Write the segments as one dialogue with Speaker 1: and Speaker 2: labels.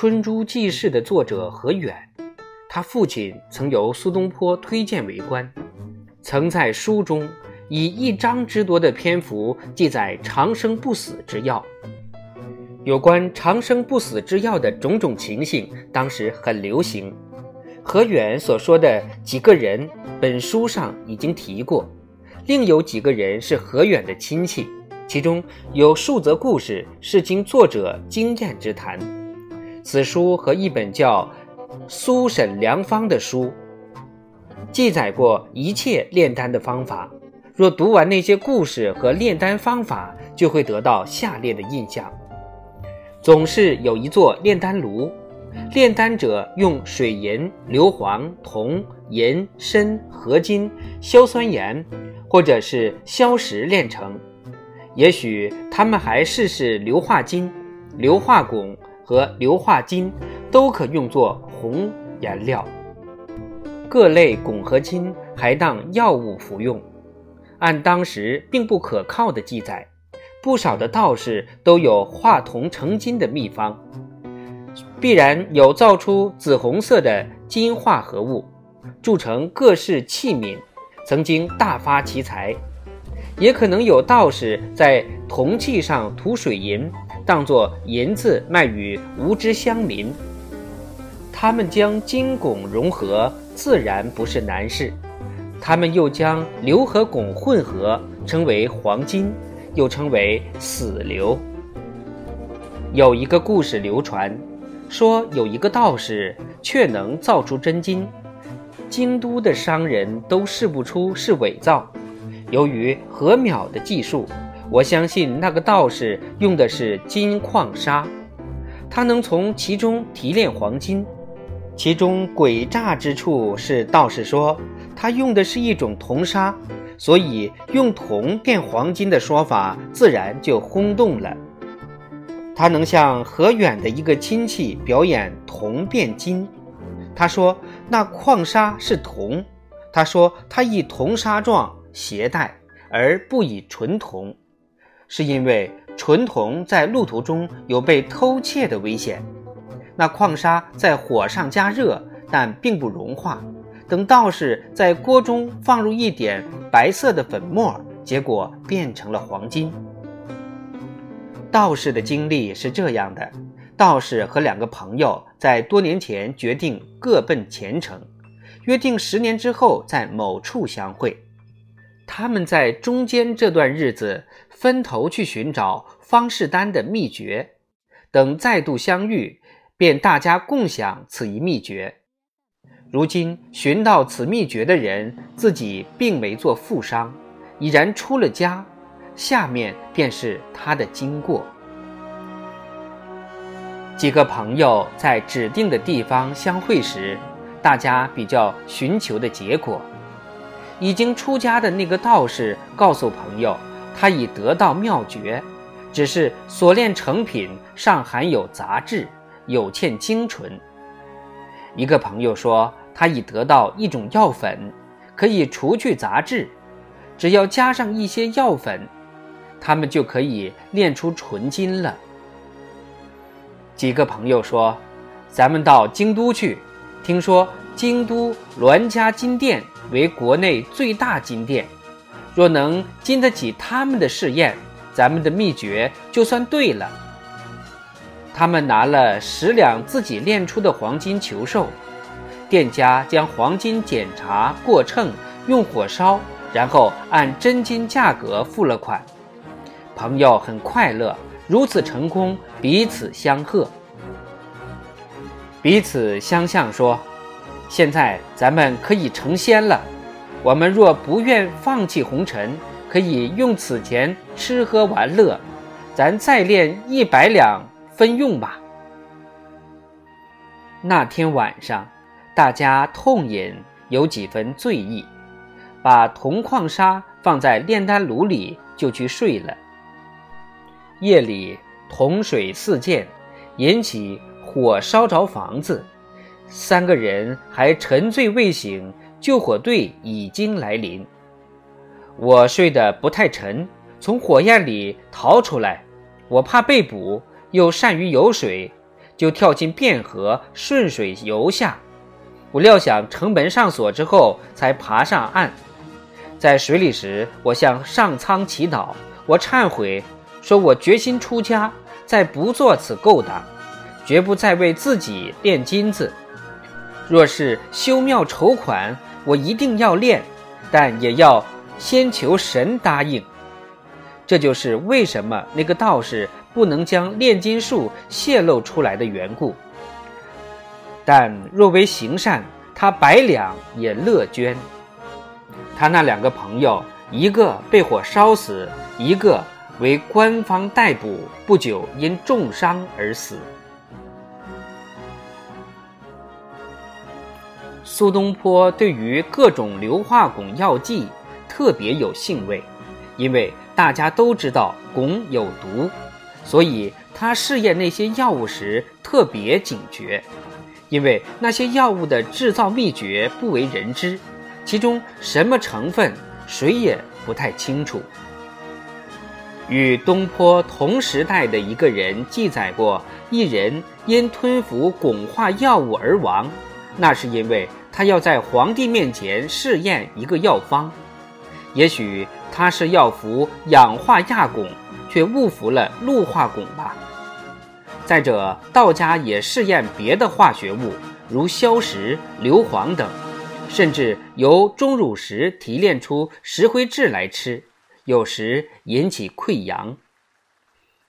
Speaker 1: 春珠记事》的作者何远，他父亲曾由苏东坡推荐为官，曾在书中以一章之多的篇幅记载长生不死之药。有关长生不死之药的种种情形，当时很流行。何远所说的几个人，本书上已经提过，另有几个人是何远的亲戚，其中有数则故事是经作者经验之谈。此书和一本叫《苏沈良方》的书，记载过一切炼丹的方法。若读完那些故事和炼丹方法，就会得到下列的印象：总是有一座炼丹炉。炼丹者用水银、硫磺、铜、银、砷、合金、硝酸盐，或者是硝石炼成。也许他们还试试硫化金、硫化汞和硫化金，都可用作红颜料。各类汞和金还当药物服用。按当时并不可靠的记载，不少的道士都有化铜成金的秘方。必然有造出紫红色的金化合物，铸成各式器皿，曾经大发其财；也可能有道士在铜器上涂水银，当作银子卖与无知乡民。他们将金汞融合，自然不是难事。他们又将硫和汞混合，称为黄金，又称为死硫。有一个故事流传。说有一个道士却能造出真金，京都的商人都试不出是伪造。由于何淼的技术，我相信那个道士用的是金矿砂，他能从其中提炼黄金。其中诡诈之处是，道士说他用的是一种铜砂，所以用铜变黄金的说法自然就轰动了。他能向何远的一个亲戚表演铜变金，他说那矿砂是铜，他说他以铜砂状携带，而不以纯铜，是因为纯铜在路途中有被偷窃的危险。那矿砂在火上加热，但并不融化，等道士在锅中放入一点白色的粉末，结果变成了黄金。道士的经历是这样的：道士和两个朋友在多年前决定各奔前程，约定十年之后在某处相会。他们在中间这段日子分头去寻找方士丹的秘诀，等再度相遇，便大家共享此一秘诀。如今寻到此秘诀的人自己并没做富商，已然出了家。下面便是他的经过。几个朋友在指定的地方相会时，大家比较寻求的结果。已经出家的那个道士告诉朋友，他已得到妙诀，只是所炼成品尚含有杂质，有欠精纯。一个朋友说，他已得到一种药粉，可以除去杂质，只要加上一些药粉。他们就可以炼出纯金了。几个朋友说：“咱们到京都去，听说京都栾家金店为国内最大金店，若能经得起他们的试验，咱们的秘诀就算对了。”他们拿了十两自己炼出的黄金求寿，店家将黄金检查过秤，用火烧，然后按真金价格付了款。朋友很快乐，如此成功，彼此相贺，彼此相向说：“现在咱们可以成仙了。我们若不愿放弃红尘，可以用此钱吃喝玩乐，咱再炼一百两分用吧。”那天晚上，大家痛饮，有几分醉意，把铜矿砂放在炼丹炉里，就去睡了。夜里铜水四溅，引起火烧着房子，三个人还沉醉未醒，救火队已经来临。我睡得不太沉，从火焰里逃出来，我怕被捕，又善于游水，就跳进汴河，顺水游下。我料想城门上锁之后，才爬上岸。在水里时，我向上苍祈祷，我忏悔，说我决心出家，再不做此勾当，绝不再为自己炼金子。若是修庙筹款，我一定要练，但也要先求神答应。这就是为什么那个道士不能将炼金术泄露出来的缘故。但若为行善，他百两也乐捐。他那两个朋友，一个被火烧死，一个为官方逮捕，不久因重伤而死。苏东坡对于各种硫化汞药剂特别有兴味，因为大家都知道汞有毒，所以他试验那些药物时特别警觉，因为那些药物的制造秘诀不为人知，其中什么成分谁也不太清楚。与东坡同时代的一个人记载过，一人因吞服汞化药物而亡，那是因为。他要在皇帝面前试验一个药方，也许他是要服氧化亚汞，却误服了氯化汞吧。再者，道家也试验别的化学物，如硝石、硫磺等，甚至由钟乳石提炼出石灰质来吃，有时引起溃疡。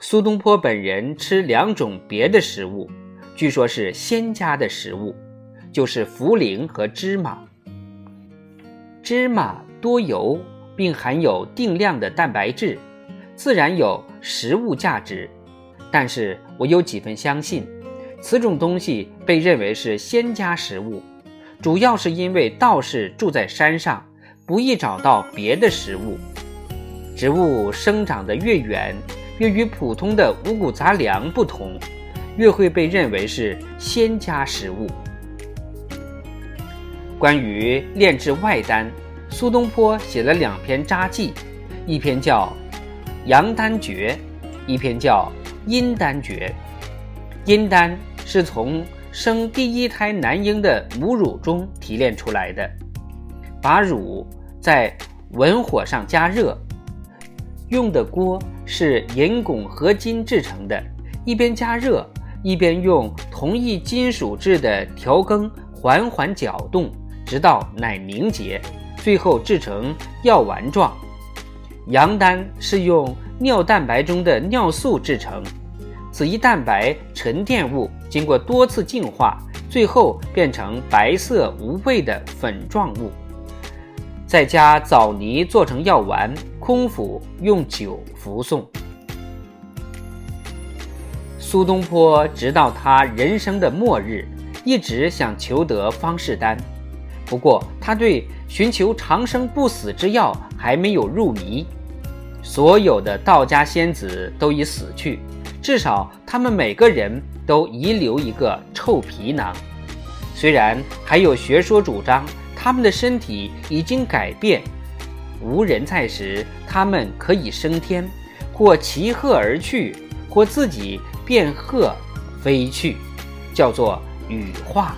Speaker 1: 苏东坡本人吃两种别的食物，据说是仙家的食物。就是茯苓和芝麻。芝麻多油，并含有定量的蛋白质，自然有食物价值。但是我有几分相信，此种东西被认为是仙家食物，主要是因为道士住在山上，不易找到别的食物。植物生长得越远，越与普通的五谷杂粮不同，越会被认为是仙家食物。关于炼制外丹，苏东坡写了两篇札记，一篇叫《阳丹诀》，一篇叫《阴丹诀》。阴丹是从生第一胎男婴的母乳中提炼出来的，把乳在文火上加热，用的锅是银汞合金制成的，一边加热，一边用同一金属制的调羹缓缓搅动。直到奶凝结，最后制成药丸状。羊丹是用尿蛋白中的尿素制成，此一蛋白沉淀物经过多次净化，最后变成白色无味的粉状物，再加枣泥做成药丸，空腹用酒服送。苏东坡直到他人生的末日，一直想求得方士丹。不过，他对寻求长生不死之药还没有入迷。所有的道家仙子都已死去，至少他们每个人都遗留一个臭皮囊。虽然还有学说主张他们的身体已经改变，无人在时，他们可以升天，或骑鹤而去，或自己变鹤飞去，叫做羽化。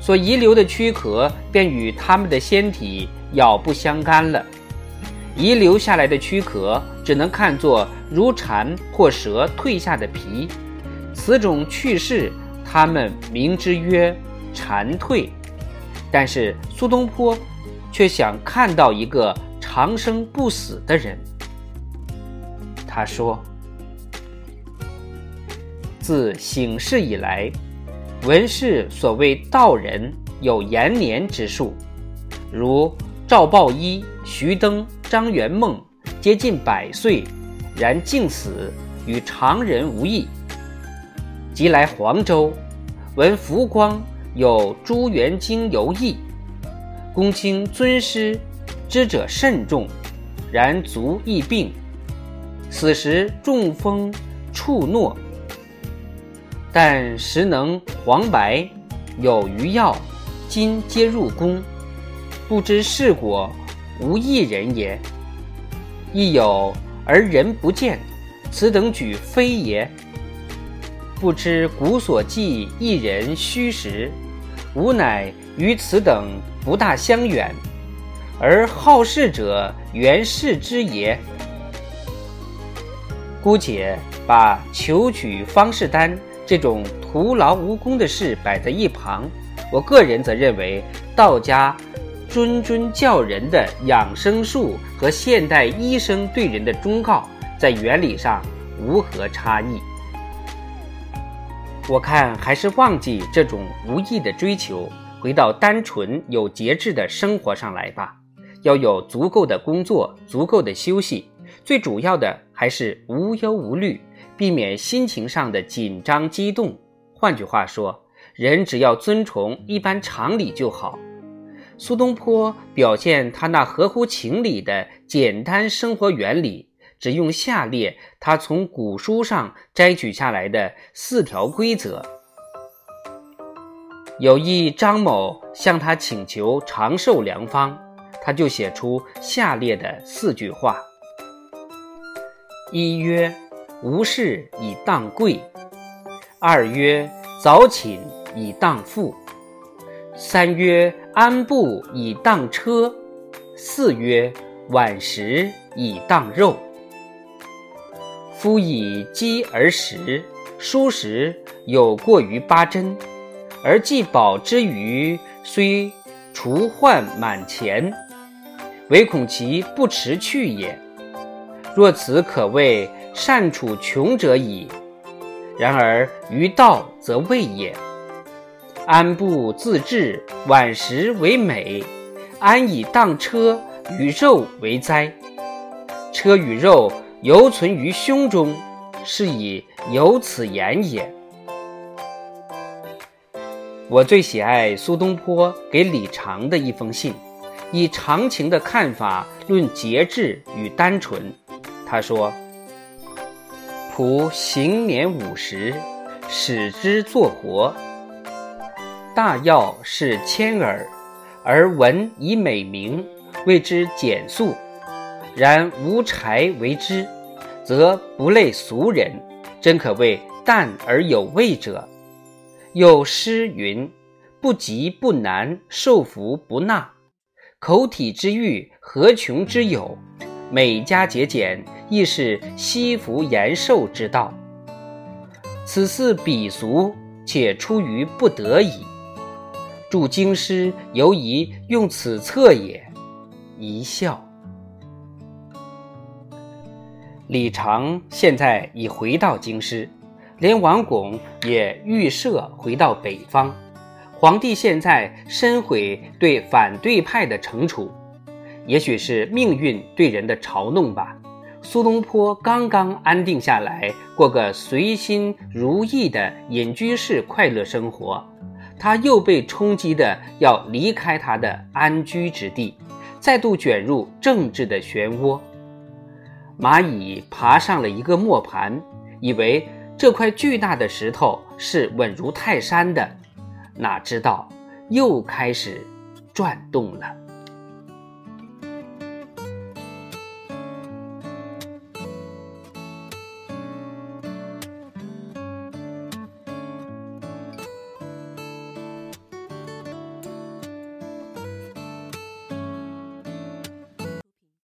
Speaker 1: 所遗留的躯壳便与他们的仙体杳不相干了，遗留下来的躯壳只能看作如蝉或蛇蜕下的皮，此种去世，他们名之曰蝉蜕。但是苏东坡却想看到一个长生不死的人。他说：“自醒世以来。”闻是所谓道人有延年之术，如赵豹一、徐登、张元梦，接近百岁，然竟死，与常人无异。即来黄州，闻福光有朱元经游艺，公卿尊师，知者甚众，然足易病，此时中风触诺。但时能黄白，有余药，今皆入宫，不知是果无一人也。亦有而人不见，此等举非也。不知古所记一人虚实，吾乃与此等不大相远，而好事者原是之也。姑且把求取方士丹这种徒劳无功的事摆在一旁，我个人则认为道家谆谆教人的养生术和现代医生对人的忠告在原理上无何差异。我看还是忘记这种无意的追求，回到单纯有节制的生活上来吧。要有足够的工作，足够的休息。最主要的还是无忧无虑，避免心情上的紧张激动。换句话说，人只要遵从一般常理就好。苏东坡表现他那合乎情理的简单生活原理，只用下列他从古书上摘取下来的四条规则。有一张某向他请求长寿良方，他就写出下列的四句话。一曰无事以当贵，二曰早寝以当富，三曰安步以当车，四曰晚食以当肉。夫以饥而食，蔬食有过于八珍，而既饱之余，虽除患满前，唯恐其不持去也。若此可谓善处穷者矣。然而于道则未也。安步自治，晚食为美；安以当车，与肉为哉。车与肉犹存于胸中，是以有此言也。我最喜爱苏东坡给李常的一封信，以长情的看法论节制与单纯。他说：“仆行年五十，使之作活。大药是千耳，而闻以美名，谓之简素。然无柴为之，则不类俗人，真可谓淡而有味者。有诗云：‘不急不难，受福不纳。口体之欲，何穷之有？’每加节俭。”亦是惜福延寿之道。此似鄙俗，且出于不得已。著经师犹宜用此策也。一笑。李常现在已回到京师，连王巩也预设回到北方。皇帝现在深悔对反对派的惩处，也许是命运对人的嘲弄吧。苏东坡刚刚安定下来，过个随心如意的隐居式快乐生活，他又被冲击的要离开他的安居之地，再度卷入政治的漩涡。蚂蚁爬上了一个磨盘，以为这块巨大的石头是稳如泰山的，哪知道又开始转动了。